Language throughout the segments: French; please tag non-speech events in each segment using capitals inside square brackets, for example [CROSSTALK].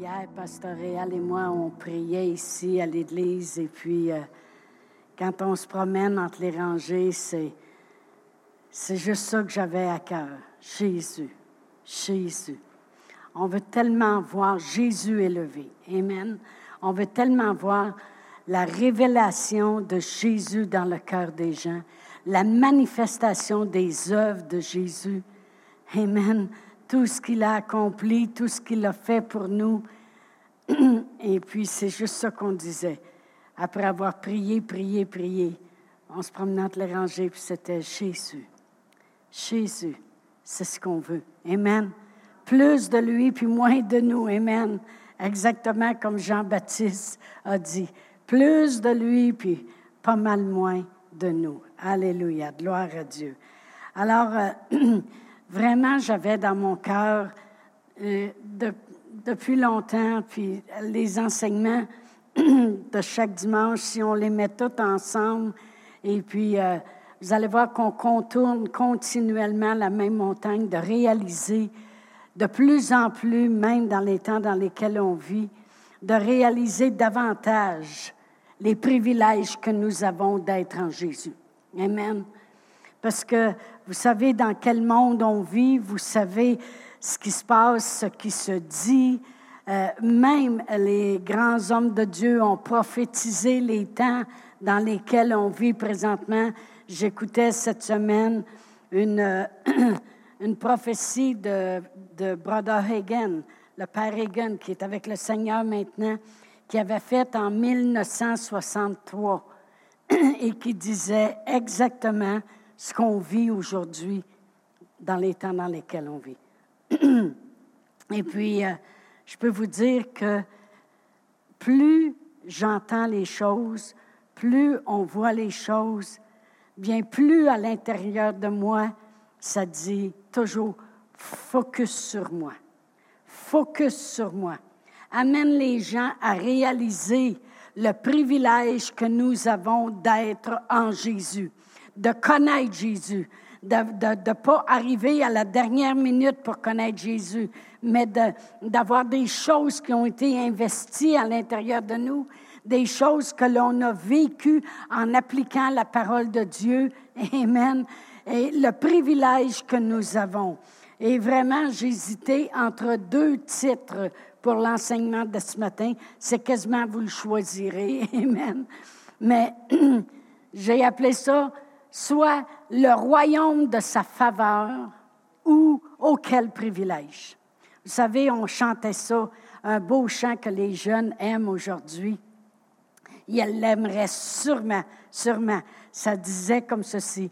Hier, Pasteur Réal et moi, on priait ici à l'église et puis euh, quand on se promène entre les rangées, c'est, c'est juste ça que j'avais à cœur. Jésus, Jésus. On veut tellement voir Jésus élevé. Amen. On veut tellement voir la révélation de Jésus dans le cœur des gens, la manifestation des œuvres de Jésus. Amen. Tout ce qu'il a accompli, tout ce qu'il a fait pour nous. [CLEARS THROAT] Et puis, c'est juste ça qu'on disait. Après avoir prié, prié, prié, on se promenait entre les rangées, puis c'était Jésus. Jésus, c'est ce qu'on veut. Amen. Plus de lui, puis moins de nous. Amen. Exactement comme Jean-Baptiste a dit. Plus de lui, puis pas mal moins de nous. Alléluia. Gloire à Dieu. Alors, euh, [CLEARS THROAT] vraiment, j'avais dans mon cœur, euh, depuis longtemps, puis les enseignements [CLEARS THROAT] de chaque dimanche, si on les met tous ensemble, et puis euh, vous allez voir qu'on contourne continuellement la même montagne, de réaliser de plus en plus, même dans les temps dans lesquels on vit, de réaliser davantage les privilèges que nous avons d'être en Jésus. Amen. Parce que vous savez dans quel monde on vit, vous savez ce qui se passe, ce qui se dit. Euh, même les grands hommes de Dieu ont prophétisé les temps dans lesquels on vit présentement. J'écoutais cette semaine une, [CLEARS THROAT] une prophétie de, de Brother Hagen, le père Hagen, qui est avec le Seigneur maintenant, qui avait fait en 1963 [CLEARS THROAT] et qui disait exactement ce qu'on vit aujourd'hui dans les temps dans lesquels on vit. [CLEARS THROAT] Et puis, euh, je peux vous dire que plus j'entends les choses, plus on voit les choses, bien plus à l'intérieur de moi, ça dit toujours focus sur moi. Focus sur moi. Amène les gens à réaliser le privilège que nous avons d'être en Jésus, de connaître Jésus, de ne pas arriver à la dernière minute pour connaître Jésus, mais d'avoir des choses qui ont été investies à l'intérieur de nous, des choses que l'on a vécues en appliquant la parole de Dieu. [LAUGHS] Amen. Et le privilège que nous avons. Et vraiment, j'hésitais entre deux titres pour l'enseignement de ce matin. C'est quasiment vous le choisirez. [LAUGHS] Amen. Mais [CLEARS THROAT] j'ai appelé ça soit le royaume de sa faveur ou auquel privilège. Vous savez, on chantait ça, un beau chant que les jeunes aiment aujourd'hui. Ils l'aimeraient sûrement, sûrement. Ça disait comme ceci.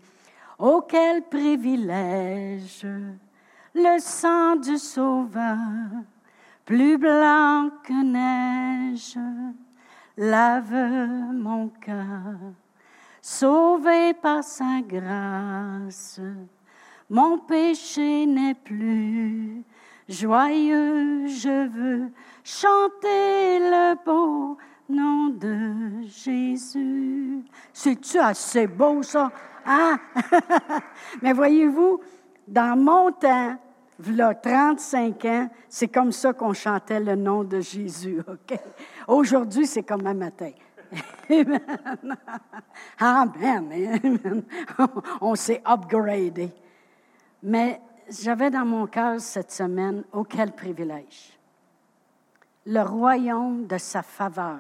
Oh, quel privilège, le sang du Sauveur, plus blanc que neige, lave mon cœur sauvé par sa grâce. Mon péché n'est plus joyeux, je veux chanter le beau nom de Jésus. C'est-tu assez beau, ça? Hein? [LAUGHS] Mais voyez-vous, dans mon temps, a 35 ans, c'est comme ça qu'on chantait le nom de Jésus, [LAUGHS] OK? Aujourd'hui, c'est comme un matin. [LAUGHS] Amen. Amen. [LAUGHS] On s'est upgradé. Mais j'avais dans mon cœur cette semaine, oh quel privilège. Le royaume de sa faveur.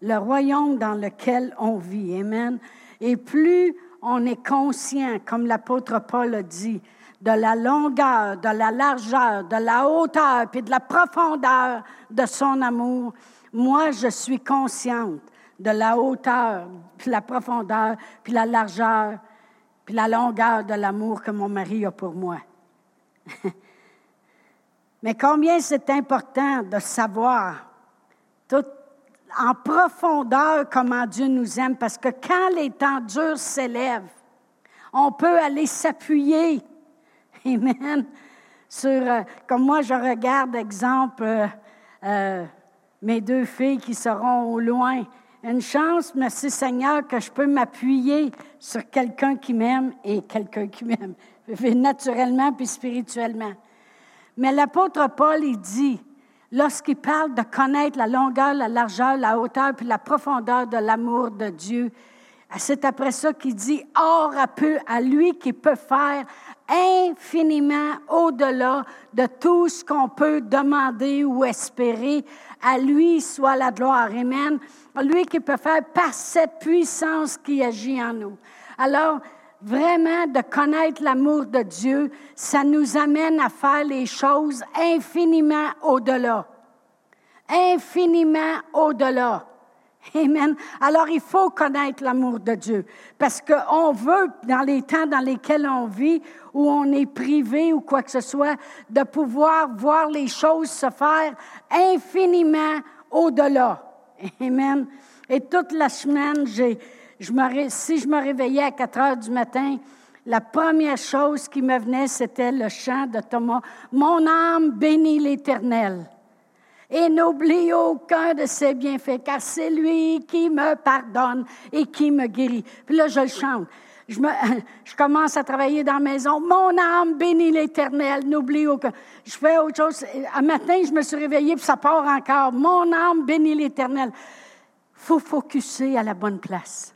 Le royaume dans lequel on vit. Amen. Et plus on est conscient, comme l'apôtre Paul a dit, de la longueur, de la largeur, de la hauteur, puis de la profondeur de son amour, moi, je suis consciente de la hauteur, puis la profondeur, puis la largeur, puis la longueur de l'amour que mon mari a pour moi. [LAUGHS] Mais combien c'est important de savoir en profondeur comment Dieu nous aime, parce que quand les temps durs s'élèvent, on peut aller s'appuyer, [LAUGHS] Amen, sur, euh, comme moi je regarde, exemple, euh, euh, mes deux filles qui seront au loin, une chance, merci Seigneur, que je peux m'appuyer sur quelqu'un qui m'aime et quelqu'un qui m'aime, naturellement puis spirituellement. Mais l'apôtre Paul, il dit, lorsqu'il parle de connaître la longueur, la largeur, la hauteur, puis la profondeur de l'amour de Dieu, c'est après ça qu'il dit, or à peu à lui qui peut faire infiniment au-delà de tout ce qu'on peut demander ou espérer. À lui soit la gloire. Amen. Lui qui peut faire par cette puissance qui agit en nous. Alors, vraiment de connaître l'amour de Dieu, ça nous amène à faire les choses infiniment au-delà. Infiniment au-delà. Amen. Alors il faut connaître l'amour de Dieu parce qu'on veut, dans les temps dans lesquels on vit, où on est privé ou quoi que ce soit, de pouvoir voir les choses se faire infiniment au-delà. Amen. Et toute la semaine, j'ai, je me, si je me réveillais à 4 heures du matin, la première chose qui me venait, c'était le chant de Thomas. Mon âme bénit l'Éternel et n'oublie aucun de ses bienfaits, car c'est lui qui me pardonne et qui me guérit. Puis là, je le chante. Je, me, [LAUGHS] je commence à travailler dans la maison. Mon âme bénit l'Éternel, n'oublie aucun. Je fais autre chose. Un matin, je me suis réveillée, puis ça part encore. Mon âme bénit l'Éternel. Faut focuser à la bonne place.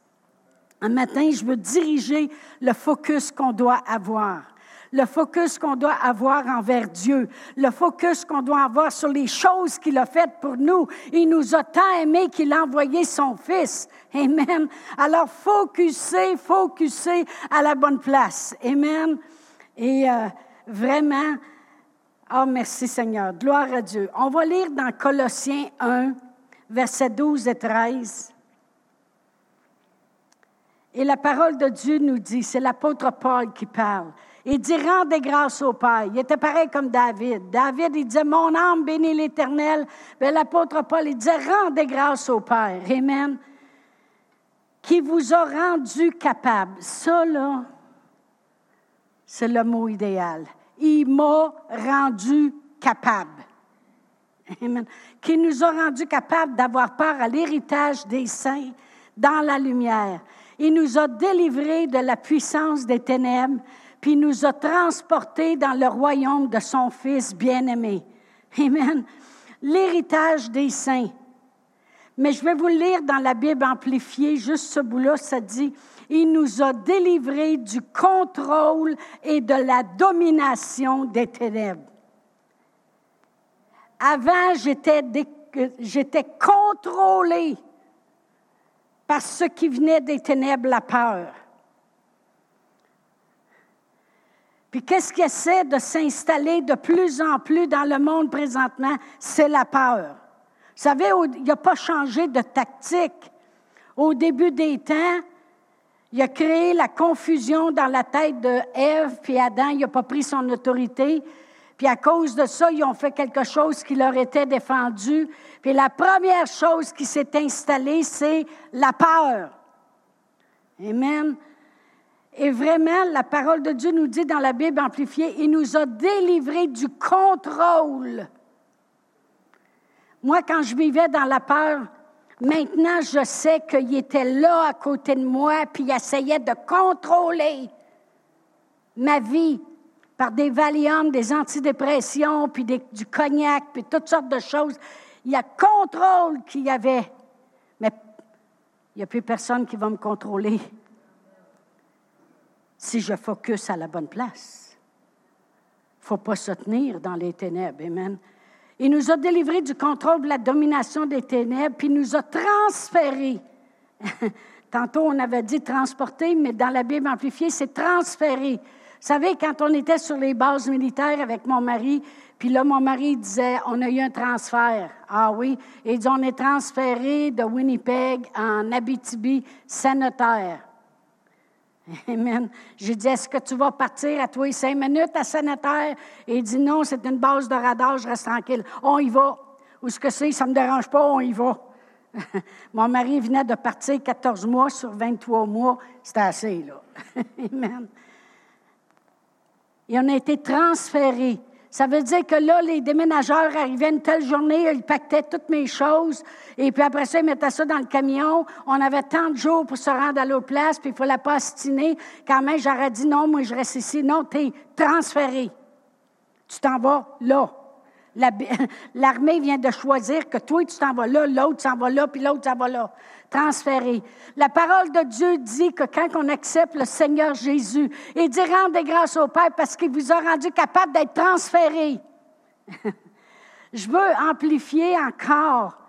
Un matin, je veux diriger le focus qu'on doit avoir le focus qu'on doit avoir envers Dieu, le focus qu'on doit avoir sur les choses qu'il a faites pour nous. Il nous a tant aimés qu'il a envoyé son Fils. Amen. Alors, focuser, focuser à la bonne place. Amen. Et euh, vraiment, oh merci Seigneur, gloire à Dieu. On va lire dans Colossiens 1, versets 12 et 13. Et la parole de Dieu nous dit, c'est l'apôtre Paul qui parle. Il dit rendez grâce au Père. Il était pareil comme David. David, il disait Mon âme bénit l'Éternel. Mais l'apôtre Paul, il disait Rendez grâce au Père. Amen. Qui vous a rendu capable. Ça, là, c'est le mot idéal. Il m'a rendu capable. Amen. Qui nous a rendu capable d'avoir part à l'héritage des saints dans la lumière. Il nous a délivrés de la puissance des ténèbres puis nous a transportés dans le royaume de son Fils bien-aimé. Amen. L'héritage des saints. Mais je vais vous lire dans la Bible amplifiée, juste ce bout-là, ça dit, il nous a délivrés du contrôle et de la domination des ténèbres. Avant, j'étais, j'étais contrôlé par ce qui venait des ténèbres, la peur. Puis qu'est-ce qui essaie de s'installer de plus en plus dans le monde présentement? C'est la peur. Vous savez, il n'a pas changé de tactique. Au début des temps, il a créé la confusion dans la tête de Ève, puis Adam, il n'a pas pris son autorité. Puis à cause de ça, ils ont fait quelque chose qui leur était défendu. Puis la première chose qui s'est installée, c'est la peur. Amen. Et vraiment, la parole de Dieu nous dit dans la Bible amplifiée, il nous a délivrés du contrôle. Moi, quand je vivais dans la peur, maintenant, je sais qu'il était là à côté de moi, puis il essayait de contrôler ma vie par des Valium, des antidépressions, puis du cognac, puis toutes sortes de choses. Il y a contrôle qu'il y avait. Mais il n'y a plus personne qui va me contrôler si je focus à la bonne place. Il ne faut pas se tenir dans les ténèbres. Amen. Il nous a délivrés du contrôle de la domination des ténèbres, puis il nous a transférés. [LAUGHS] Tantôt, on avait dit transporter, mais dans la Bible amplifiée, c'est transféré. Vous savez, quand on était sur les bases militaires avec mon mari, puis là, mon mari disait, on a eu un transfert. Ah oui. Il dit, on est transféré de Winnipeg en Abitibi, sénateur. [LAUGHS] Amen. J'ai dit, est-ce que tu vas partir à toi cinq minutes à Sénateur? Et il dit, non, c'est une base de radar, je reste tranquille. On y va. Où ce que c'est, ça ne me dérange pas, on y va. [LAUGHS] Mon mari venait de partir 14 mois sur 23 mois. C'était assez, là. [LAUGHS] Amen. Et on a été transférés ça veut dire que là, les déménageurs arrivaient une telle journée, ils pactaient toutes mes choses, et puis après ça, ils mettaient ça dans le camion. On avait tant de jours pour se rendre à l'autre place, puis il fallait pas astiner. Quand même, j'aurais dit non, moi, je reste ici. Non, tu es transféré. Tu t'en vas là. [LAUGHS] L'armée vient de choisir que toi, tu t'en vas là, l'autre s'en va là, puis l'autre s'en va là. Transféré. La parole de Dieu dit que quand on accepte le Seigneur Jésus, il dit rendez grâce au Père parce qu'il vous a rendu capable d'être transféré. [LAUGHS] Je veux amplifier encore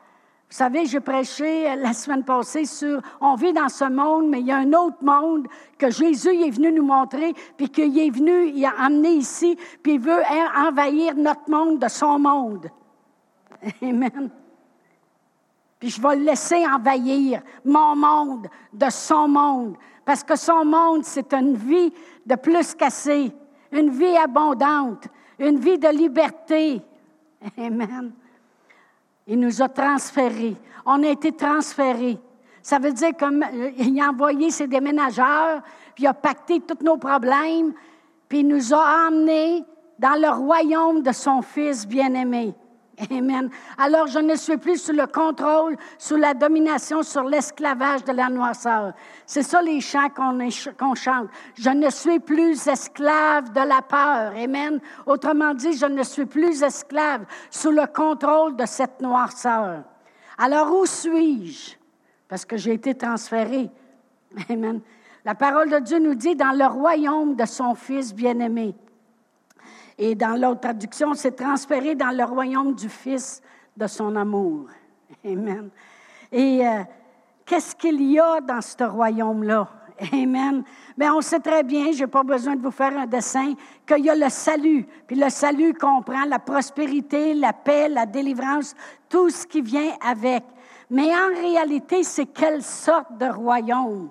vous savez, j'ai prêché la semaine passée sur on vit dans ce monde, mais il y a un autre monde que Jésus est venu nous montrer, puis qu'il est venu, il a amené ici, puis il veut envahir notre monde de son monde. Amen. Puis je vais le laisser envahir mon monde de son monde, parce que son monde, c'est une vie de plus qu'assez, une vie abondante, une vie de liberté. Amen. Il nous a transférés. On a été transférés. Ça veut dire qu'il a envoyé ses déménageurs, puis il a pacté tous nos problèmes, puis il nous a emmenés dans le royaume de son Fils bien-aimé. Amen. Alors je ne suis plus sous le contrôle, sous la domination, sur l'esclavage de la noirceur. C'est ça les chants qu'on chante. Je ne suis plus esclave de la peur. Amen. Autrement dit, je ne suis plus esclave sous le contrôle de cette noirceur. Alors où suis-je? Parce que j'ai été transféré. Amen. La parole de Dieu nous dit dans le royaume de son Fils bien-aimé. Et dans l'autre traduction, c'est transféré dans le royaume du Fils de son amour. Amen. Et euh, qu'est-ce qu'il y a dans ce royaume-là? Amen. Mais on sait très bien, je n'ai pas besoin de vous faire un dessin, qu'il y a le salut. Puis le salut comprend la prospérité, la paix, la délivrance, tout ce qui vient avec. Mais en réalité, c'est quelle sorte de royaume?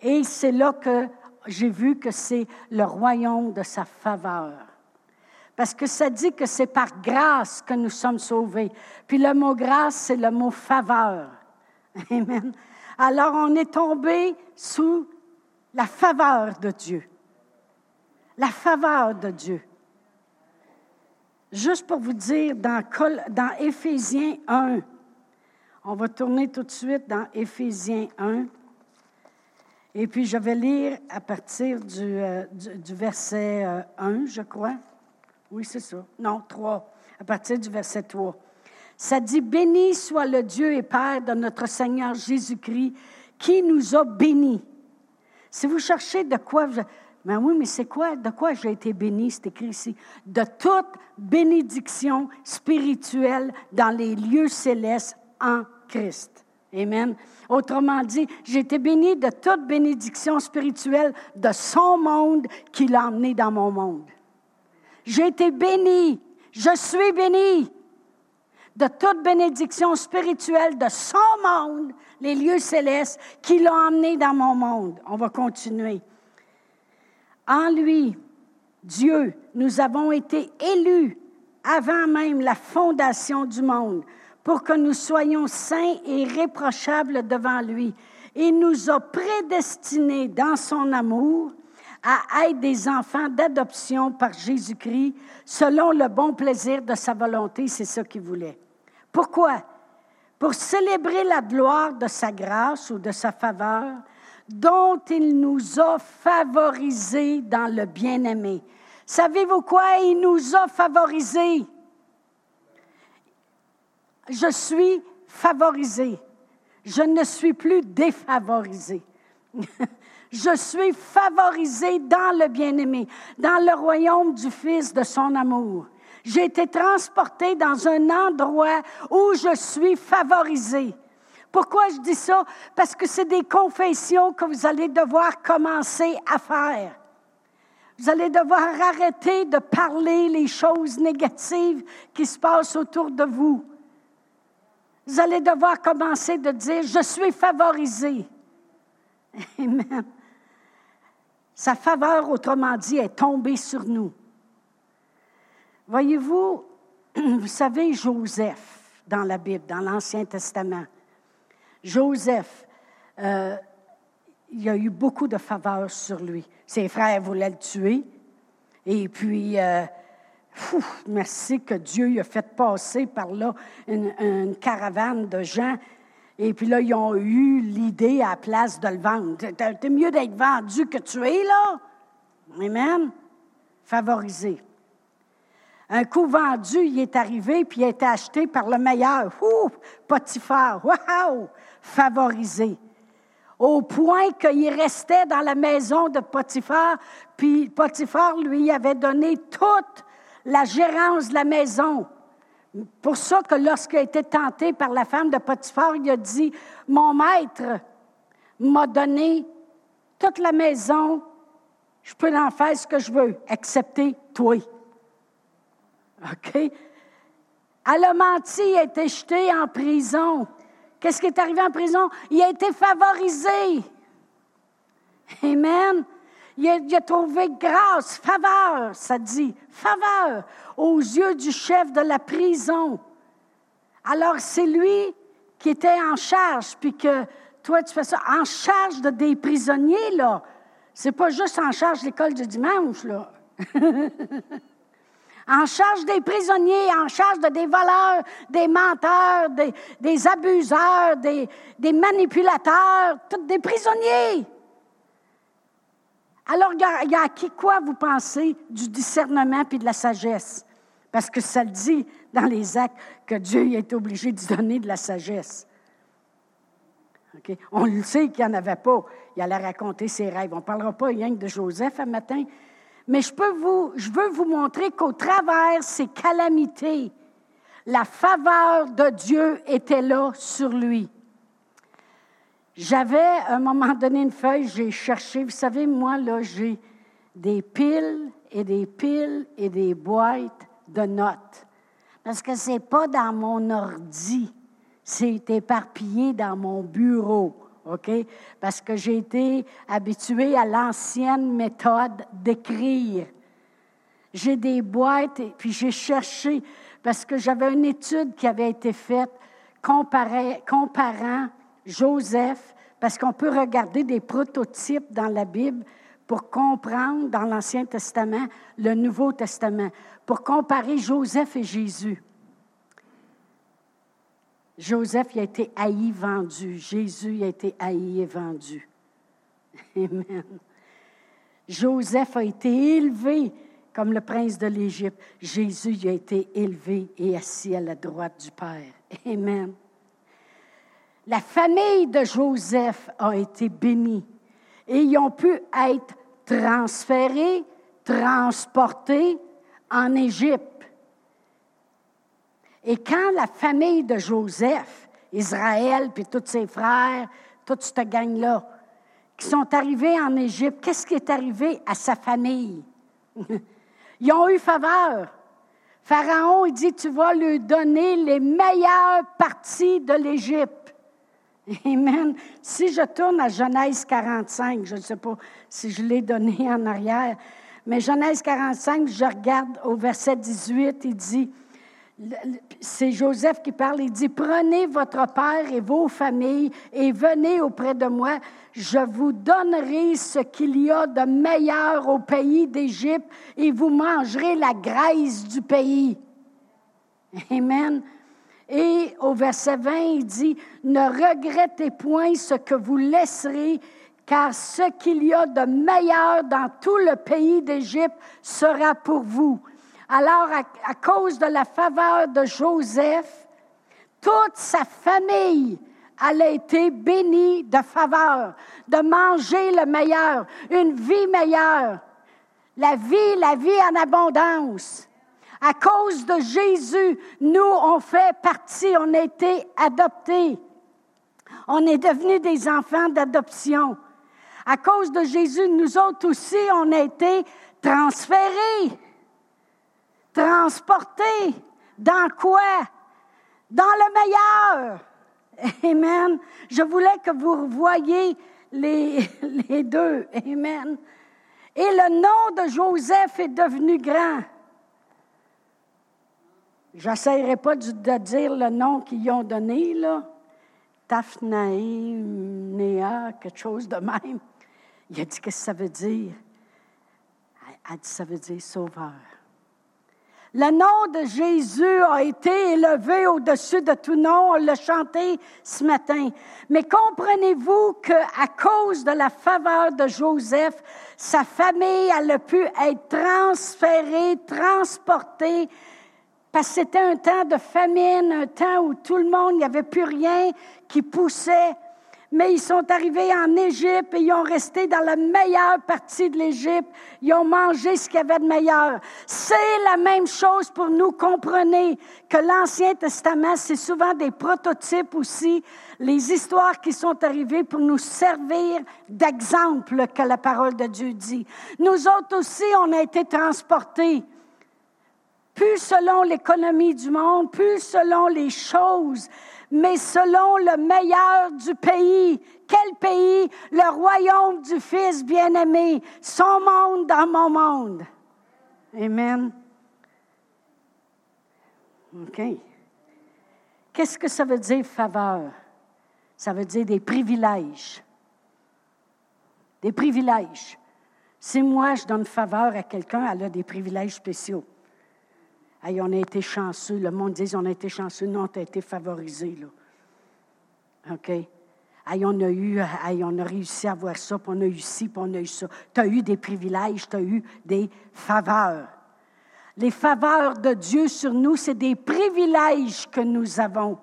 Et c'est là que j'ai vu que c'est le royaume de sa faveur. Parce que ça dit que c'est par grâce que nous sommes sauvés. Puis le mot grâce, c'est le mot faveur. [LAUGHS] Amen. Alors on est tombé sous la faveur de Dieu. La faveur de Dieu. Juste pour vous dire, dans, dans Éphésiens 1, on va tourner tout de suite dans Éphésiens 1. Et puis je vais lire à partir du, euh, verset 1, euh, je crois. Oui, c'est ça. Non, 3, à partir du verset 3. Ça dit, Béni soit le Dieu et Père de notre Seigneur Jésus-Christ, qui nous a bénis. Si vous cherchez de quoi, ben oui, mais c'est quoi, de quoi j'ai été béni, c'est écrit ici, de toute bénédiction spirituelle dans les lieux célestes en Christ. Amen. Autrement dit, j'ai été béni de toute bénédiction spirituelle de son monde qu'il a emmené dans mon monde. J'ai été béni. Je suis béni de toute bénédiction spirituelle de son monde, les lieux célestes, qui l'ont emmené dans mon monde. On va continuer. En lui, Dieu, nous avons été élus avant même la fondation du monde pour que nous soyons saints et irréprochables devant lui. Il nous a prédestinés dans son amour à être des enfants d'adoption par Jésus-Christ selon le bon plaisir de sa volonté. C'est ça qu'il voulait. Pourquoi? Pour célébrer la gloire de sa grâce ou de sa faveur dont il nous a favorisés dans le bien-aimé. Savez-vous quoi? Il nous a favorisés. Je suis favorisé. Je ne suis plus défavorisé. [LAUGHS] Je suis favorisé dans le bien-aimé, dans le royaume du Fils de son amour. J'ai été transporté dans un endroit où je suis favorisé. Pourquoi je dis ça? Parce que c'est des confessions que vous allez devoir commencer à faire. Vous allez devoir arrêter de parler les choses négatives qui se passent autour de vous. Vous allez devoir commencer de dire, je suis favorisé. [LAUGHS] Amen. Sa faveur, autrement dit, est tombée sur nous. Voyez-vous, [CLEARS THROAT] vous savez Joseph dans la Bible, dans l'Ancien Testament. Joseph, euh, il y a eu beaucoup de faveurs sur lui. Ses frères voulaient le tuer. Et puis, euh, merci que Dieu a fait passer par là une caravane de gens et puis là, ils ont eu l'idée à la place de le vendre. C'est mieux d'être vendu que tué, là. Amen. Favorisé. Un coup vendu, il est arrivé, puis il a été acheté par le meilleur. Ouh, Potiphar, wow, favorisé. Au point qu'il restait dans la maison de Potiphar, puis Potiphar lui avait donné toute la gérance de la maison. Pour ça que lorsqu'il a été tenté par la femme de Potiphar, il a dit, mon maître m'a donné toute la maison, je peux en faire ce que je veux, excepté toi. OK? Elle a menti, il a été jeté en prison. Qu'est-ce qui est arrivé en prison? Il a été favorisé. Amen. Il a, trouvé grâce, faveur, ça dit, faveur aux yeux du chef de la prison. Alors c'est lui qui était en charge, puis que toi tu fais ça en charge de des prisonniers là. C'est pas juste en charge de l'école du dimanche là. [LAUGHS] en charge des prisonniers, en charge de des voleurs, des menteurs, des, abuseurs, des, des manipulateurs, tous des prisonniers. Alors, il y a, qui quoi vous pensez du discernement puis de la sagesse? Parce que ça le dit dans les actes que Dieu est obligé de donner de la sagesse. On le sait qu'il n'y en avait pas. Il allait raconter ses rêves. On ne parlera pas rien de Joseph un matin. Mais je, peux vous, je veux vous montrer qu'au travers ces calamités, la faveur de Dieu était là sur lui. J'avais à un moment donné une feuille, j'ai cherché, vous savez, moi, là, j'ai des piles et des piles et des boîtes de notes. Parce que ce n'est pas dans mon ordi, c'est éparpillé dans mon bureau. OK? Parce que j'ai été habituée à l'ancienne méthode d'écrire. J'ai des boîtes et puis j'ai cherché parce que j'avais une étude qui avait été faite comparant Joseph, parce qu'on peut regarder des prototypes dans la Bible pour comprendre dans l'Ancien Testament le Nouveau Testament, pour comparer Joseph et Jésus. Joseph il a été haï, vendu. Jésus a été haï et vendu. [LAUGHS] Amen. Joseph a été élevé comme le prince de l'Égypte. Jésus a été élevé et assis à la droite du Père. Amen. La famille de Joseph a été bénie et ils ont pu être transférés, transportés en Égypte. Et quand la famille de Joseph, Israël, puis tous ses frères, toute cette gang-là, qui sont arrivés en Égypte, qu'est-ce qui est arrivé à sa famille? [LAUGHS] Ils ont eu faveur. Pharaon, il dit, tu vas lui donner les meilleures parties de l'Égypte. Amen. Si je tourne à Genèse 45, je ne sais pas si je l'ai donné [LAUGHS] en arrière, mais Genèse 45, je regarde au verset 18, il dit, c'est Joseph qui parle, il dit, prenez votre père et vos familles et venez auprès de moi, je vous donnerai ce qu'il y a de meilleur au pays d'Égypte et vous mangerez la graisse du pays. Amen. Et au verset 20, il dit, ne regrettez point ce que vous laisserez, car ce qu'il y a de meilleur dans tout le pays d'Égypte sera pour vous. Alors, à, cause de la faveur de Joseph, toute sa famille elle a été bénie de faveur, de manger le meilleur, une vie meilleure. La vie, la vie en abondance. À cause de Jésus, nous, on fait partie, on a été adoptés. On est devenus des enfants d'adoption. À cause de Jésus, nous autres aussi, on a été transférés. Transporter dans quoi? Dans le meilleur. Amen. Je voulais que vous voyiez les, [LAUGHS] les deux. Amen. Et le nom de Joseph est devenu grand. J'essaierai pas de dire le nom qu'ils ont donné, là. Taphnaïm, Néa, quelque chose de même. Il a dit, qu'est-ce que ça veut dire? Elle dit, ça veut dire sauveur. Le nom de Jésus a été élevé au-dessus de tout nom. On l'a chanté ce matin. Mais comprenez-vous qu'à cause de la faveur de Joseph, sa famille, elle a pu être transférée, transportée, parce que c'était un temps de famine, un temps où tout le monde, il n'y avait plus rien qui poussait mais ils sont arrivés en Égypte et ils ont resté dans la meilleure partie de l'Égypte. Ils ont mangé ce qu'il y avait de meilleur. C'est la même chose pour nous. Comprenez que l'Ancien Testament, c'est souvent des prototypes aussi, les histoires qui sont arrivées pour nous servir d'exemple que la parole de Dieu dit. Nous autres aussi, on a été transportés plus selon l'économie du monde, plus selon les choses, mais selon le meilleur du pays. Quel pays? Le royaume du Fils bien-aimé, son monde dans mon monde. Amen. OK. Qu'est-ce que ça veut dire faveur? Ça veut dire des privilèges. Des privilèges. Si moi je donne faveur à quelqu'un, elle a des privilèges spéciaux on a été chanceux. Le monde dit on a été chanceux. Non, tu as été favorisé. Là. OK? on a eu, on a réussi à avoir ça, puis on a eu ci, puis on a eu ça. Tu as eu des privilèges, tu as eu des faveurs. Les faveurs de Dieu sur nous, c'est des privilèges que nous avons.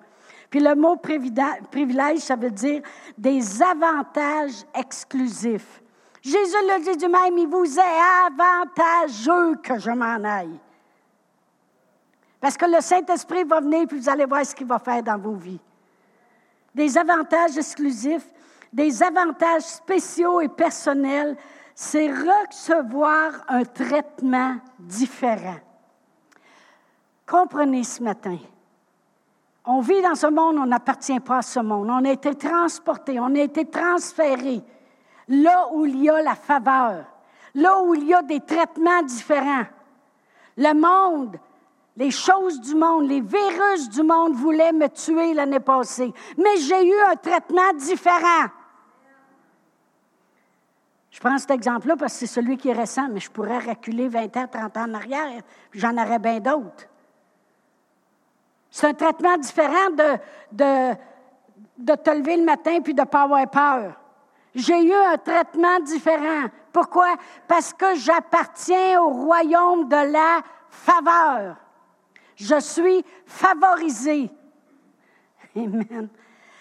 Puis le mot privilège, ça veut dire des avantages exclusifs. Jésus le dit du même, il vous est avantageux que je m'en aille. Parce que le Saint-Esprit va venir, puis vous allez voir ce qu'il va faire dans vos vies. Des avantages exclusifs, des avantages spéciaux et personnels, c'est recevoir un traitement différent. Comprenez ce matin. On vit dans ce monde, on n'appartient pas à ce monde. On a été transporté, on a été transféré là où il y a la faveur, là où il y a des traitements différents. Le monde les choses du monde, les virus du monde voulaient me tuer l'année passée, mais j'ai eu un traitement différent. Je prends cet exemple-là parce que c'est celui qui est récent, mais je pourrais reculer 20 ans, 30 ans en arrière, j'en aurais bien d'autres. C'est un traitement différent de, de, de te lever le matin puis de ne pas avoir peur. J'ai eu un traitement différent. Pourquoi? Parce que j'appartiens au royaume de la faveur. Je suis favorisé. Amen.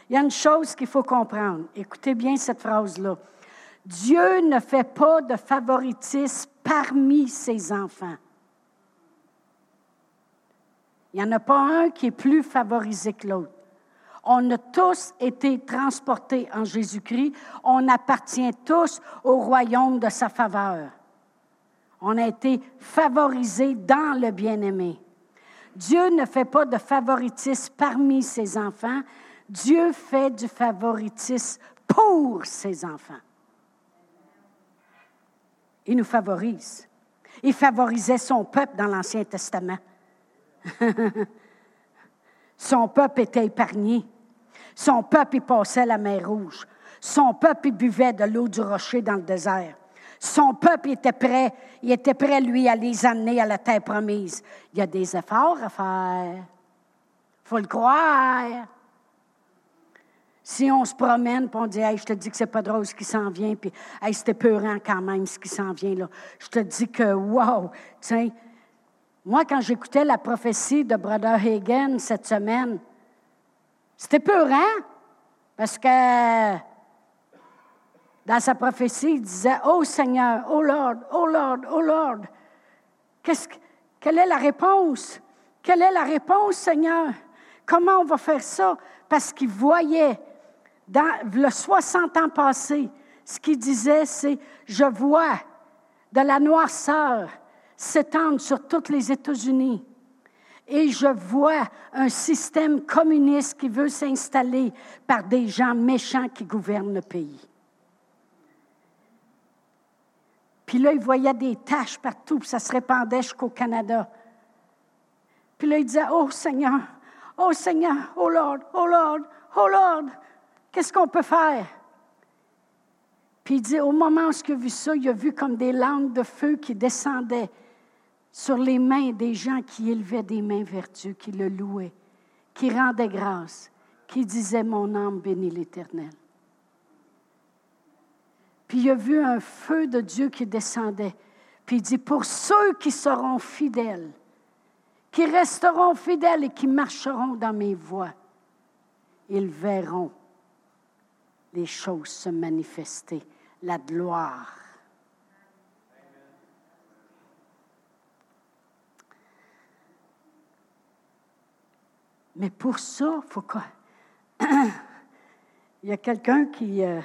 Il y a une chose qu'il faut comprendre. Écoutez bien cette phrase-là. Dieu ne fait pas de favoritisme parmi ses enfants. Il n'y en a pas un qui est plus favorisé que l'autre. On a tous été transportés en Jésus-Christ. On appartient tous au royaume de sa faveur. On a été favorisés dans le bien-aimé. Dieu ne fait pas de favoritisme parmi ses enfants. Dieu fait du favoritisme pour ses enfants. Il nous favorise. Il favorisait son peuple dans l'Ancien Testament. [LAUGHS] son peuple était épargné. Son peuple, il passait la mer Rouge. Son peuple, il buvait de l'eau du rocher dans le désert. Son peuple était prêt. Il était prêt, lui, à les amener à la terre promise. Il y a des efforts à faire. Faut le croire. Si on se promène, puis on dit, hey, je te dis que c'est pas drôle ce qui s'en vient, puis hey, c'était peurant quand même ce qui s'en vient, là. Je te dis que, wow! Tiens, moi, quand j'écoutais la prophétie de Brother Hagen cette semaine, c'était peurant, parce que dans sa prophétie, il disait, Oh Seigneur, oh Lord, oh Lord, oh Lord. Quelle est la réponse? Quelle est la réponse, Seigneur? Comment on va faire ça? Parce qu'il voyait, dans le 60 ans passé, ce qu'il disait, c'est, je vois de la noirceur s'étendre sur tous les États-Unis. Et je vois un système communiste qui veut s'installer par des gens méchants qui gouvernent le pays. Puis là, il voyait des taches partout, puis ça se répandait jusqu'au Canada. Puis là, il disait, Oh Seigneur, oh Seigneur, oh Lord, oh Lord, oh Lord, qu'est-ce qu'on peut faire? Puis il dit, au moment où il a vu ça, il a vu comme des langues de feu qui descendaient sur les mains des gens qui élevaient des mains vertueuses, qui le louaient, qui rendaient grâce, qui disaient Mon âme bénit l'Éternel. Puis il a vu un feu de Dieu qui descendait. Puis il dit Pour ceux qui seront fidèles, qui resteront fidèles et qui marcheront dans mes voies, ils verront les choses se manifester, la gloire. Mais pour ça, il faut quoi? [CLEARS THROAT] il y a quelqu'un qui euh,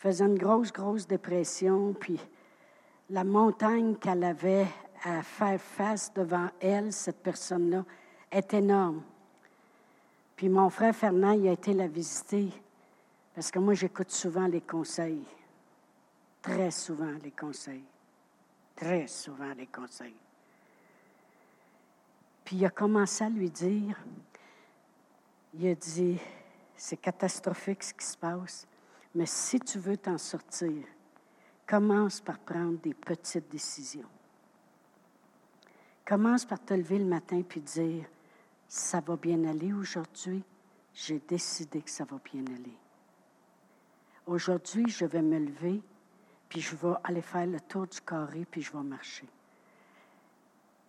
faisait une grosse, grosse dépression, puis la montagne qu'elle avait à faire face devant elle, cette personne-là, est énorme. Puis mon frère Fernand, il a été la visiter, parce que moi, j'écoute souvent les conseils. Très souvent les conseils. Très souvent les conseils. Puis il a commencé à lui dire, il a dit, c'est catastrophique ce qui se passe, mais si tu veux t'en sortir, commence par prendre des petites décisions. Commence par te lever le matin puis dire, ça va bien aller aujourd'hui, j'ai décidé que ça va bien aller. Aujourd'hui, je vais me lever, puis je vais aller faire le tour du carré, puis je vais marcher.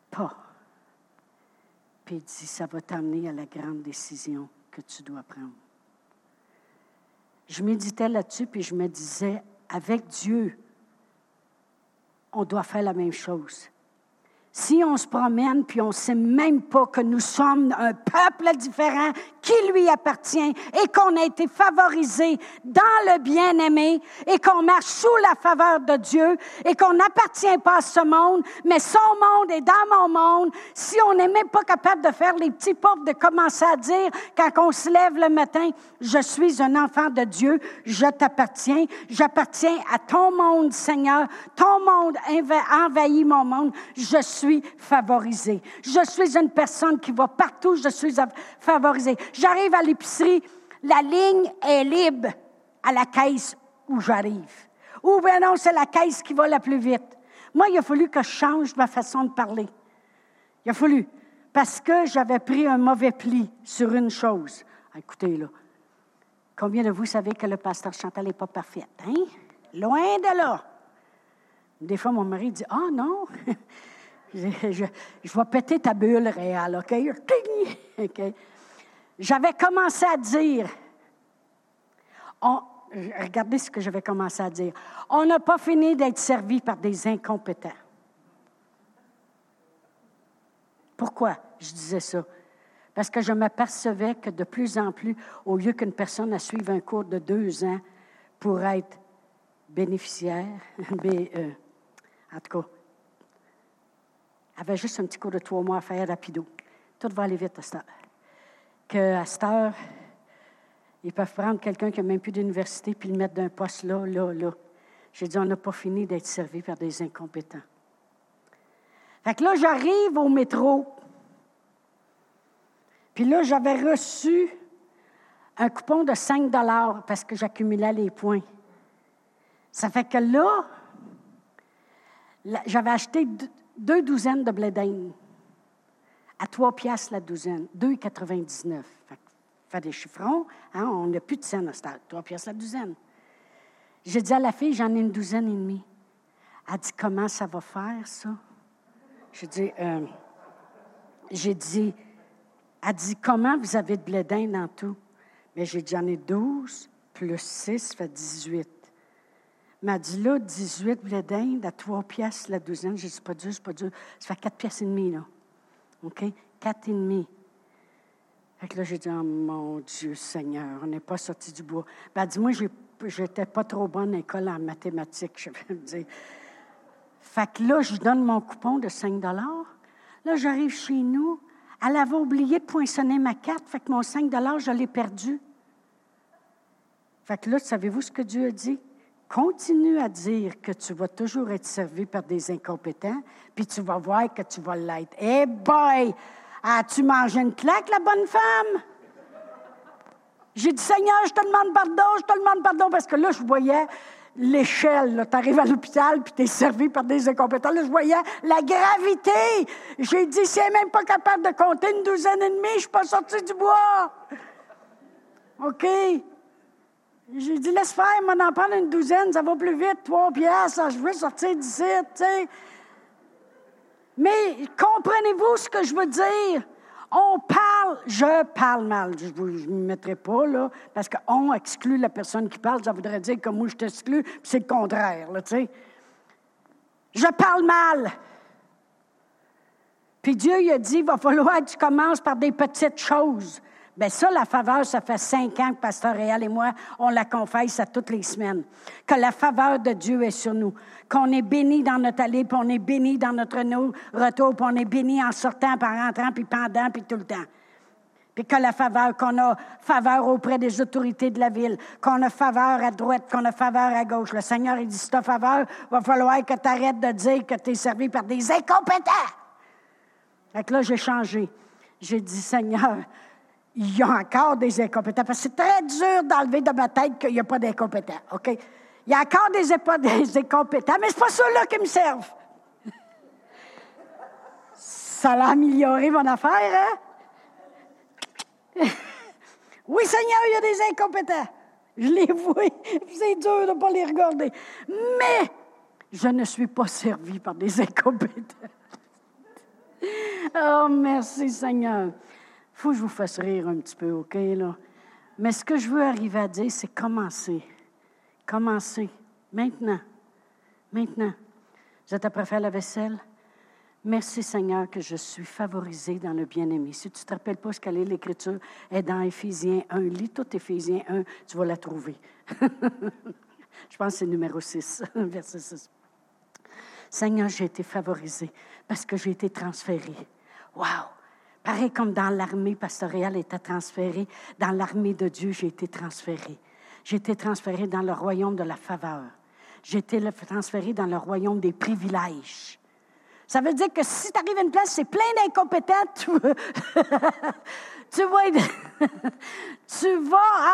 Pas. Puis il dit, ça va t'amener à la grande décision que tu dois prendre. Je méditais là-dessus, puis je me disais, avec Dieu, on doit faire la même chose. Si on se promène puis on ne sait même pas que nous sommes un peuple différent qui lui appartient et qu'on a été favorisé dans le bien-aimé et qu'on marche sous la faveur de Dieu et qu'on n'appartient pas à ce monde, mais son monde est dans mon monde, si on n'est même pas capable de faire les petits pauvres, de commencer à dire quand on se lève le matin, je suis un enfant de Dieu, je t'appartiens, j'appartiens à ton monde, Seigneur, ton monde envahit mon monde, je suis favorisé. Je suis une personne qui va partout, je suis favorisée. J'arrive à l'épicerie, la ligne est libre à la caisse où j'arrive. Ou bien non, c'est la caisse qui va la plus vite. Moi, il a fallu que je change ma façon de parler. Il a fallu. Parce que j'avais pris un mauvais pli sur une chose. Ah, écoutez, là, combien de vous savez que le pasteur Chantal n'est pas parfait? Hein? Loin de là. Des fois, mon mari dit Ah oh, non, [LAUGHS] Je, vais péter ta bulle réelle, OK? [LAUGHS] J'avais commencé à dire, regardez ce que j'avais commencé à dire, on n'a pas fini d'être servi par des incompétents. Pourquoi je disais ça? Parce que je m'apercevais que de plus en plus, au lieu qu'une personne a suivi un cours de deux ans pour être bénéficiaire, [LAUGHS] euh, en tout cas, avait juste un petit cours de trois mois à faire rapido. Tout va aller vite à heure. Que à cette heure, ils peuvent prendre quelqu'un qui n'a même plus d'université puis le mettre d'un poste là, là, là. J'ai dit, on n'a pas fini d'être servi par des incompétents. Fait que là, j'arrive au métro. Puis là, j'avais reçu un coupon de 5 parce que j'accumulais les points. Ça fait que là, j'avais acheté deux douzaines de blé à trois piastres la douzaine, 2,99. Fait, des chiffrons, hein, on n'a plus de scène à stade, trois piastres la douzaine. J'ai dit à la fille, j'en ai une douzaine et demie. Elle dit, comment ça va faire, ça? J'ai dit, euh, j'ai dit, elle dit, comment vous avez de blé dans tout? Mais j'ai dit, j'en ai 12, plus 6, fait 18 m'a dit là, 18 blé à 3 pièces la douzaine. J'ai dit, c'est pas dur, c'est pas dur. Ça fait 4 pièces et demie, là. OK? 4 et demi. Fait que là, j'ai dit, oh mon Dieu Seigneur, on n'est pas sorti du bois. Ben, elle dit, moi, j'étais pas trop bonne à l'école en mathématiques, je vais me dire. Fait que là, je donne mon coupon de 5 Là, j'arrive chez nous. Elle avait oublié de poinçonner ma carte, fait que mon 5 je l'ai perdu. Fait que là, savez-vous ce que Dieu a dit? Continue à dire que tu vas toujours être servi par des incompétents, puis tu vas voir que tu vas l'être. Eh boy! As-tu mangé une claque, la bonne femme? J'ai dit, Seigneur, je te demande pardon, je te demande pardon, parce que là, je voyais, l'échelle. Tu arrives à l'hôpital, puis tu es servi par des incompétents. Là, je voyais la gravité. J'ai dit, si elle n'est même pas capable de compter une douzaine et demie, je ne suis pas sortie du bois. OK? J'ai dit, laisse faire, m'en en prendre une douzaine, ça va plus vite, trois piastres, je veux sortir d'ici, tu sais. Mais comprenez-vous ce que je veux dire? On parle, je parle mal. Je ne me mettrai pas là, parce qu'on exclut la personne qui parle, ça voudrait dire que moi je t'exclus, puis c'est le contraire, tu sais. Je parle mal. Puis Dieu, il a dit, il va falloir que tu commences par des petites choses. Bien, ça, la faveur, ça fait cinq ans que Pasteur Réal et moi, on la confesse à toutes les semaines. Que la faveur de Dieu est sur nous. Qu'on est béni dans notre allée, puis on est béni dans notre retour, puis on est béni en sortant, puis en rentrant, puis pendant, puis tout le temps. Puis que la faveur, qu'on a faveur auprès des autorités de la ville, qu'on a faveur à droite, qu'on a faveur à gauche. Le Seigneur, il dit, si tu as faveur, va falloir que tu arrêtes de dire que tu es servi par des incompétents. Fait que là, j'ai changé. J'ai dit, Seigneur, il y a encore des incompétents. Parce que c'est très dur d'enlever de ma tête qu'il n'y a pas d'incompétents. OK? Il y a encore des, incompétents, mais ce pas ceux-là qui me servent. Ça a amélioré mon affaire, hein? oui, Seigneur, il y a des incompétents. Je les vois. C'est dur de ne pas les regarder. Mais je ne suis pas servi par des incompétents. oh, merci, Seigneur faut que je vous fasse rire un petit peu, OK, là? Mais ce que je veux arriver à dire, c'est commencer. Commencer. Maintenant. Maintenant. Vous êtes après faire la vaisselle? Merci Seigneur que je suis favorisé dans le bien-aimé. Si tu ne te rappelles pas ce qu'elle est l'Écriture, est dans Éphésiens 1. Lis tout Éphésiens 1, tu vas la trouver. [LAUGHS] je pense que c'est numéro 6, [LAUGHS] verset 6. Seigneur, j'ai été favorisé parce que j'ai été transféré. Wow! Pareil comme dans l'armée pastorale était transférée, dans l'armée de Dieu, j'ai été transféré. J'ai été transféré dans le royaume de la faveur. J'ai été transféré dans le royaume des privilèges. Ça veut dire que si tu arrives à une place, c'est plein d'incompétents, tu, [LAUGHS] [LAUGHS] tu, vas,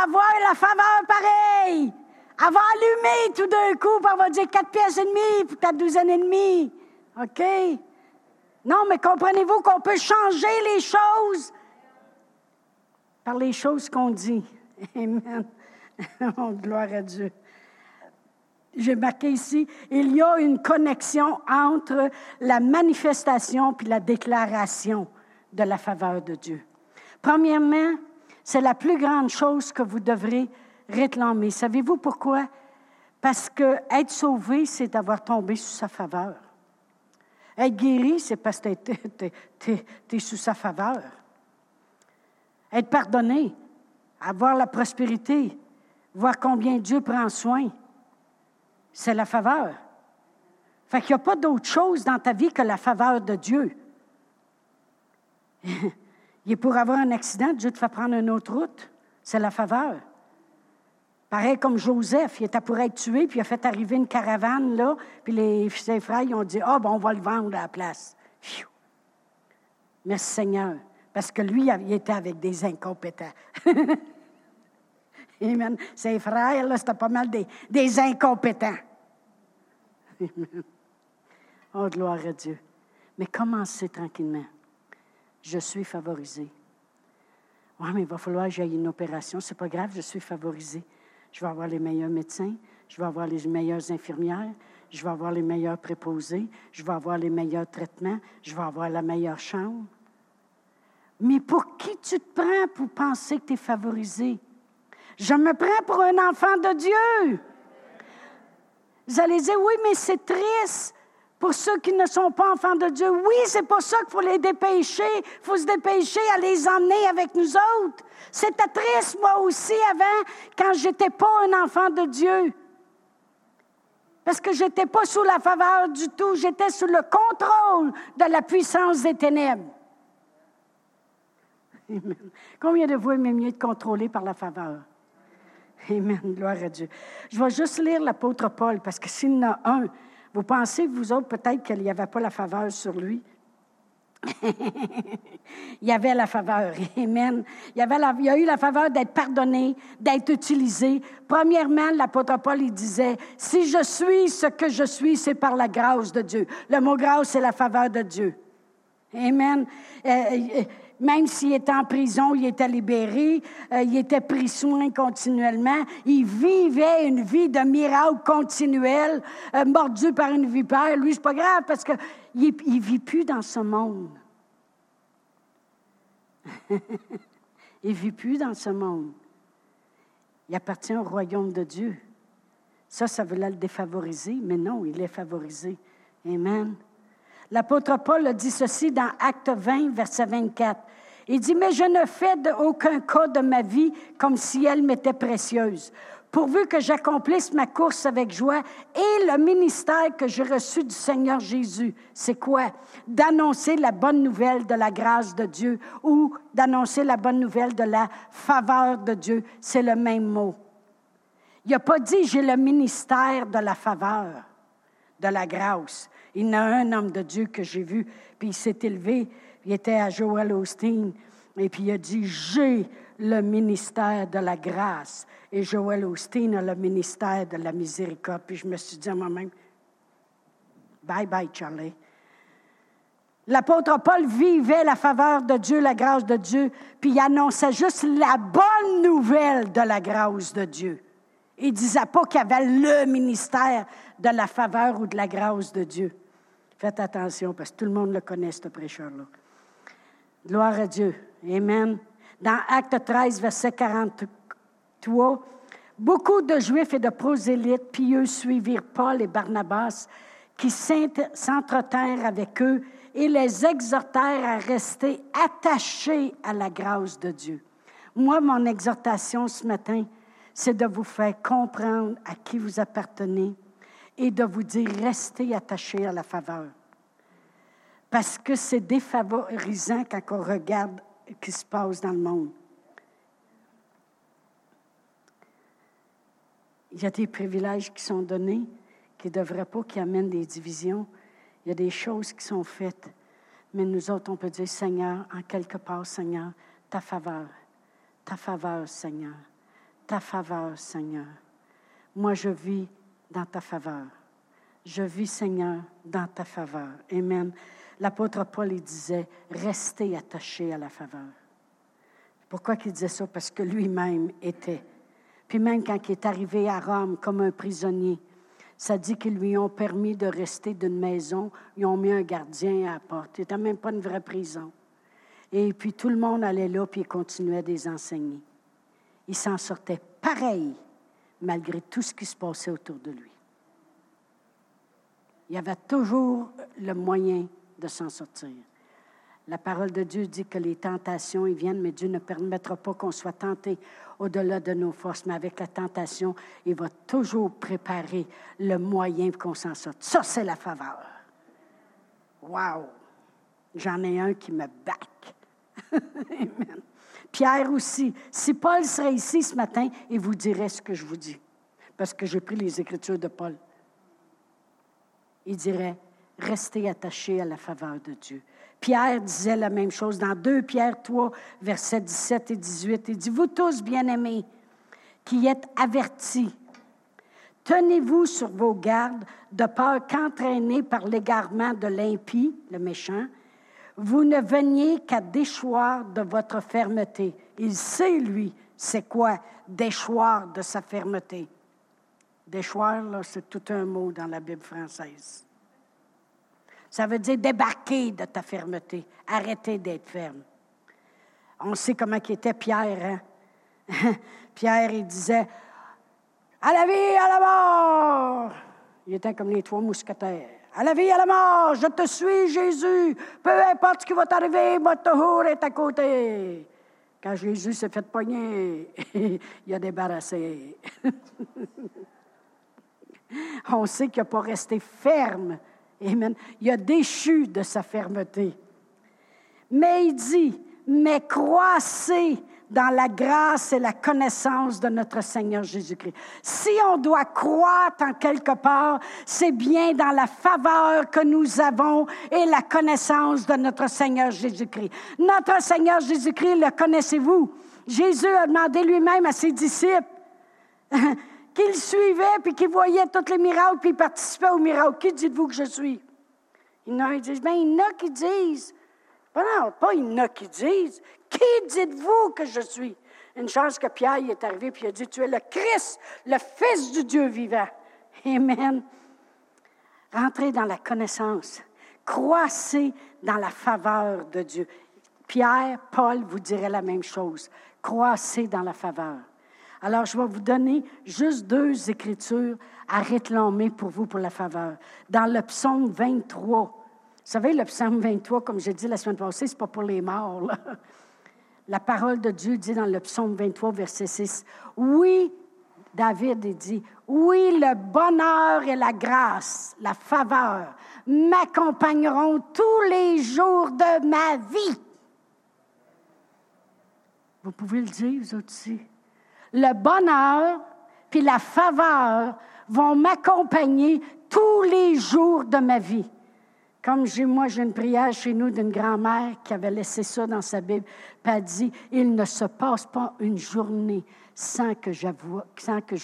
avoir la faveur pareille. Va allumer tout d'un coup, elle va dire quatre pièces et demie pour ta douzaine et demie. OK? Non, mais comprenez-vous qu'on peut changer les choses par les choses qu'on dit. [LAUGHS] Amen. [LAUGHS] Oh, gloire à Dieu. J'ai marqué ici, il y a une connexion entre la manifestation puis la déclaration de la faveur de Dieu. Premièrement, c'est la plus grande chose que vous devrez réclamer. Savez-vous pourquoi? Parce que être sauvé, c'est d'avoir tombé sous sa faveur. Être guéri, c'est parce que tu es, sous sa faveur. Être pardonné, avoir la prospérité, voir combien Dieu prend soin, c'est la faveur. Fait qu'il n'y a pas d'autre chose dans ta vie que la faveur de Dieu. [LAUGHS] Il est pour avoir un accident, Dieu te fait prendre une autre route. C'est la faveur. Pareil comme Joseph, il était pour être tué, puis il a fait arriver une caravane là, puis les, ses frères ont dit Ah, bon, on va le vendre à la place. Merci Seigneur, parce que lui, il était avec des incompétents. [LAUGHS] Amen. Ses frères, là, c'était pas mal des, des incompétents. Amen. [LAUGHS] Oh, gloire à Dieu. Mais commencez tranquillement. Je suis favorisé. Oui, mais il va falloir que j'aille une opération. C'est pas grave, je suis favorisé. Je vais avoir les meilleurs médecins, je vais avoir les meilleures infirmières, je vais avoir les meilleurs préposés, je vais avoir les meilleurs traitements, je vais avoir la meilleure chambre. Mais pour qui tu te prends pour penser que tu es favorisé? Je me prends pour un enfant de Dieu. Vous allez dire, oui, mais c'est triste pour ceux qui ne sont pas enfants de Dieu. Oui, c'est pour ça qu'il faut les dépêcher. Il faut se dépêcher à les emmener avec nous autres. C'était triste, moi aussi, avant, quand je n'étais pas un enfant de Dieu. Parce que je n'étais pas sous la faveur du tout, j'étais sous le contrôle de la puissance des ténèbres. Amen. Combien de vous aimez mieux être contrôlé par la faveur? Amen. Gloire à Dieu. Je vais juste lire l'apôtre Paul, parce que s'il y en a un, vous pensez, vous autres, peut-être qu'il n'y avait pas la faveur sur lui? [LAUGHS] il y avait la faveur. Amen. Il y, avait il a eu la faveur d'être pardonné, d'être utilisé. Premièrement, l'apôtre Paul, il disait, si je suis ce que je suis, c'est par la grâce de Dieu. Le mot grâce, c'est la faveur de Dieu. Amen. Euh, euh, même s'il était en prison, il était libéré, euh, il était pris soin continuellement, il vivait une vie de miracle continuel, mordu par une vipère. Lui, c'est pas grave parce qu'il ne vit plus dans ce monde. [LAUGHS] il vit plus dans ce monde. Il appartient au royaume de Dieu. Ça, ça veut le défavoriser, mais non, il est favorisé. Amen. L'apôtre Paul a dit ceci dans Acte 20, verset 24. Il dit, mais je ne fais aucun cas de ma vie comme si elle m'était précieuse, pourvu que j'accomplisse ma course avec joie et le ministère que j'ai reçu du Seigneur Jésus. C'est quoi? D'annoncer la bonne nouvelle de la grâce de Dieu ou d'annoncer la bonne nouvelle de la faveur de Dieu. C'est le même mot. Il n'a pas dit j'ai le ministère de la faveur, de la grâce. Il y a un homme de Dieu que j'ai vu, puis il s'est élevé, il était à Joel Osteen, et puis il a dit, j'ai le ministère de la grâce. Et Joel Osteen a le ministère de la miséricorde. Puis je me suis dit à moi-même, bye bye Charlie. L'apôtre Paul vivait la faveur de Dieu, la grâce de Dieu, puis il annonçait juste la bonne nouvelle de la grâce de Dieu. Il ne disait pas qu'il avait le ministère de la faveur ou de la grâce de Dieu. Faites attention parce que tout le monde le connaît, ce prêcheur-là. Gloire à Dieu. Amen. Dans Acte 13, verset 43, beaucoup de Juifs et de prosélytes pieux suivirent Paul et Barnabas, qui s'entretinrent avec eux et les exhortèrent à rester attachés à la grâce de Dieu. Moi, mon exhortation ce matin, c'est de vous faire comprendre à qui vous appartenez et de vous dire restez attachés à la faveur. Parce que c'est défavorisant quand on regarde ce qui se passe dans le monde. Il y a des privilèges qui sont donnés qui ne devraient pas, qui amènent des divisions. Il y a des choses qui sont faites. Mais nous autres, on peut dire, Seigneur, en quelque part, Seigneur, ta faveur, ta faveur, Seigneur, ta faveur, Seigneur. Moi, je vis dans ta faveur. Je vis, Seigneur, dans ta faveur. Amen. L'apôtre Paul il disait, restez attachés à la faveur. Pourquoi il disait ça? Parce que lui-même était. Puis même quand il est arrivé à Rome comme un prisonnier, ça dit qu'ils lui ont permis de rester d'une maison. Ils ont mis un gardien à la porte. C'était même pas une vraie prison. Et puis tout le monde allait là, puis il continuait à les enseigner. Il s'en sortait pareil, malgré tout ce qui se passait autour de lui. Il y avait toujours le moyen de s'en sortir. La parole de Dieu dit que les tentations, ils viennent, mais Dieu ne permettra pas qu'on soit tenté au-delà de nos forces. Mais avec la tentation, il va toujours préparer le moyen qu'on s'en sorte. Ça, c'est la faveur. Wow! J'en ai un qui me back. [LAUGHS] Amen. Pierre aussi. Si Paul serait ici ce matin, il vous dirait ce que je vous dis. Parce que j'ai pris les Écritures de Paul. Il dirait, restez attachés à la faveur de Dieu. Pierre disait la même chose dans 2 Pierre 3, versets 17 et 18. Il dit, vous tous, bien-aimés, qui êtes avertis, tenez-vous sur vos gardes, de peur qu'entraînés par l'égarement de l'impie, le méchant, vous ne veniez qu'à déchoir de votre fermeté. Il sait, lui, c'est quoi déchoir de sa fermeté. Déchoir, c'est tout un mot dans la Bible française. Ça veut dire débarquer de ta fermeté, arrêter d'être ferme. On sait comment était Pierre. Hein? [LAUGHS] Pierre, il disait À la vie, à la mort. Il était comme les trois mousquetaires. À la vie, à la mort, je te suis, Jésus. Peu importe ce qui va t'arriver, votre tour est à côté. Quand Jésus s'est fait pogner, [LAUGHS] il a débarrassé. [LAUGHS] On sait qu'il n'a pas resté ferme Amen. Il a déchu de sa fermeté. Mais il dit, mais croissez dans la grâce et la connaissance de notre Seigneur Jésus-Christ. Si on doit croître en quelque part, c'est bien dans la faveur que nous avons et la connaissance de notre Seigneur Jésus-Christ. Notre Seigneur Jésus-Christ, le connaissez-vous? Jésus a demandé lui-même à ses disciples [LAUGHS] qu'il suivait, puis qu'il voyait tous les miracles, puis il participait aux miracles. Qui dites-vous que je suis? Il y en a qui disent, bien, il y en a qui disent. non, pas il y en a qui disent. Qui dites-vous que je suis? Une chance que Pierre est arrivé puis a dit, tu es le Christ, le Fils du Dieu vivant. Amen. Rentrez dans la connaissance. Croissez dans la faveur de Dieu. Pierre, Paul vous dirait la même chose. Croissez dans la faveur. Alors, je vais vous donner juste deux écritures à réclamer pour vous pour la faveur. Dans le psaume 23, vous savez, le psaume 23, comme j'ai dit la semaine passée, ce n'est pas pour les morts. La parole de Dieu dit dans le psaume 23, verset 6, Oui, David dit, oui, le bonheur et la grâce, la faveur m'accompagneront tous les jours de ma vie. Vous pouvez le dire, vous aussi. Le bonheur puis la faveur vont m'accompagner tous les jours de ma vie. Comme moi, j'ai une prière chez nous d'une grand-mère qui avait laissé ça dans sa Bible, puis elle dit, il ne se passe pas une journée sans que, je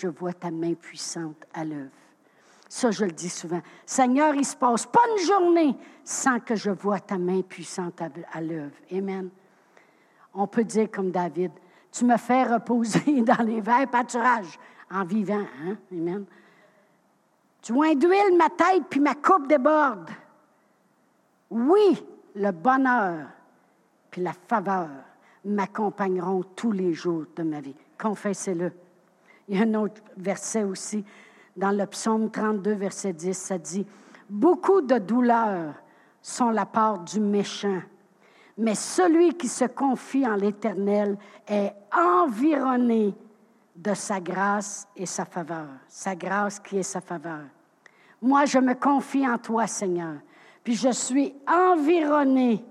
vois, ta main puissante à l'œuvre. Ça, je le dis souvent. Seigneur, il ne se passe pas une journée sans que je vois ta main puissante à, l'œuvre. Amen. On peut dire comme David, tu me fais reposer [LAUGHS] dans les verts pâturages en vivant. Hein? Amen. Tu d'huile ma tête, puis ma coupe déborde. Oui, le bonheur puis la faveur m'accompagneront tous les jours de ma vie. Confessez-le. Il y a un autre verset aussi, dans le psaume 32, verset 10, ça dit, Beaucoup de douleurs sont la part du méchant, mais celui qui se confie en l'Éternel est environné de sa grâce et sa faveur. Sa grâce qui est sa faveur. Moi, je me confie en toi, Seigneur puis je suis environné.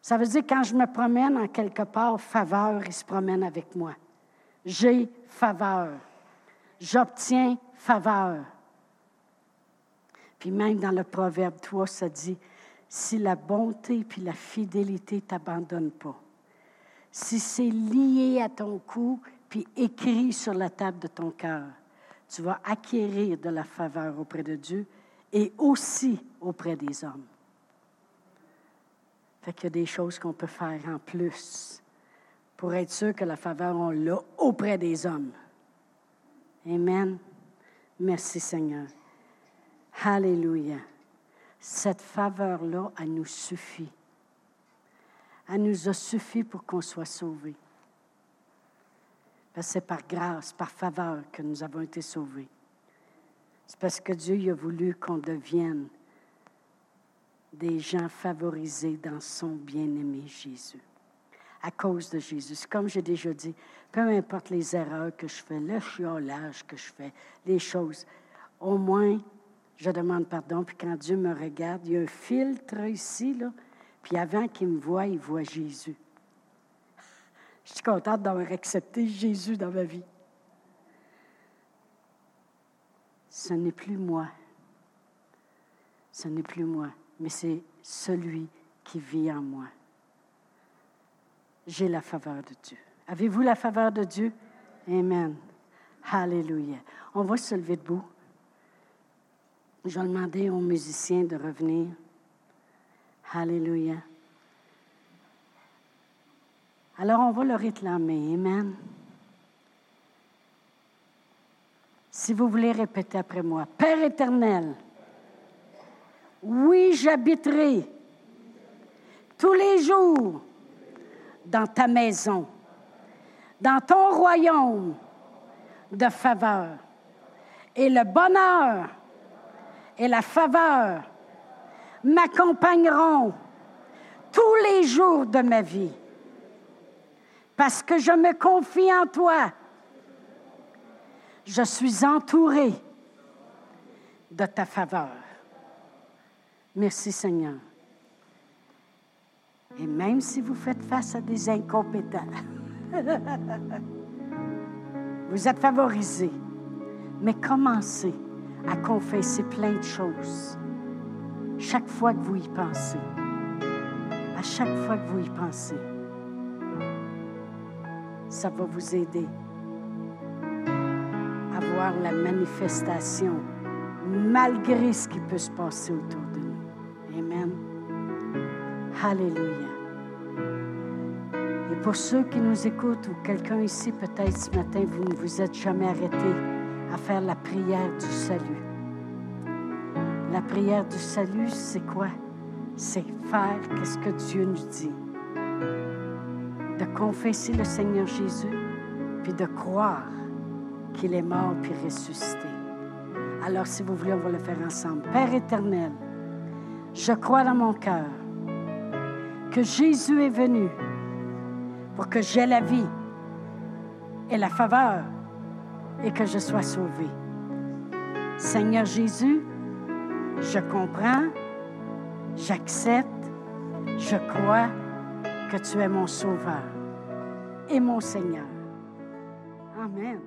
Ça veut dire quand je me promène en quelque part, faveur, il se promène avec moi. J'ai faveur. J'obtiens faveur. Puis même dans le Proverbe 3, ça dit, si la bonté puis la fidélité ne t'abandonnent pas, si c'est lié à ton cou puis écrit sur la table de ton cœur, tu vas acquérir de la faveur auprès de Dieu et aussi auprès des hommes. Fait qu'il y a des choses qu'on peut faire en plus pour être sûr que la faveur, on l'a auprès des hommes. Amen. Merci Seigneur. Alléluia. Cette faveur-là, elle nous suffit. Elle nous a suffi pour qu'on soit sauvés. c'est par grâce, par faveur que nous avons été sauvés. C'est parce que Dieu a voulu qu'on devienne des gens favorisés dans son bien-aimé Jésus. À cause de Jésus. Comme j'ai déjà dit, peu importe les erreurs que je fais, le chiolage que je fais, les choses, au moins, je demande pardon. Puis quand Dieu me regarde, il y a un filtre ici, là. Puis avant qu'il me voie, il voit Jésus. Je suis contente d'avoir accepté Jésus dans ma vie. Ce n'est plus moi. Ce n'est plus moi, mais c'est celui qui vit en moi. J'ai la faveur de Dieu. Avez-vous la faveur de Dieu? Amen. Alléluia. On va se lever debout. Je vais demander aux musiciens de revenir. Alléluia. Alors on va le réclamer. Amen. Si vous voulez répéter après moi, Père éternel, oui, j'habiterai tous les jours dans ta maison, dans ton royaume de faveur. Et le bonheur et la faveur m'accompagneront tous les jours de ma vie, parce que je me confie en toi je suis entouré de ta faveur. Merci Seigneur. Et même si vous faites face à des incompétents, [LAUGHS] Vous êtes favorisé, mais commencez à confesser plein de choses chaque fois que vous y pensez. À chaque fois que vous y pensez, ça va vous aider voir la manifestation malgré ce qui peut se passer autour de nous. Amen. Alléluia. Et pour ceux qui nous écoutent ou quelqu'un ici, peut-être ce matin, vous ne vous êtes jamais arrêté à faire la prière du salut. La prière du salut, c'est quoi? C'est faire ce que Dieu nous dit. De confesser le Seigneur Jésus, puis de croire qu'il est mort puis ressuscité. Alors, si vous voulez, on va le faire ensemble. Père éternel, je crois dans mon cœur que Jésus est venu pour que j'aie la vie et la faveur et que je sois sauvé. Seigneur Jésus, je comprends, j'accepte, je crois que tu es mon sauveur et mon Seigneur. Amen.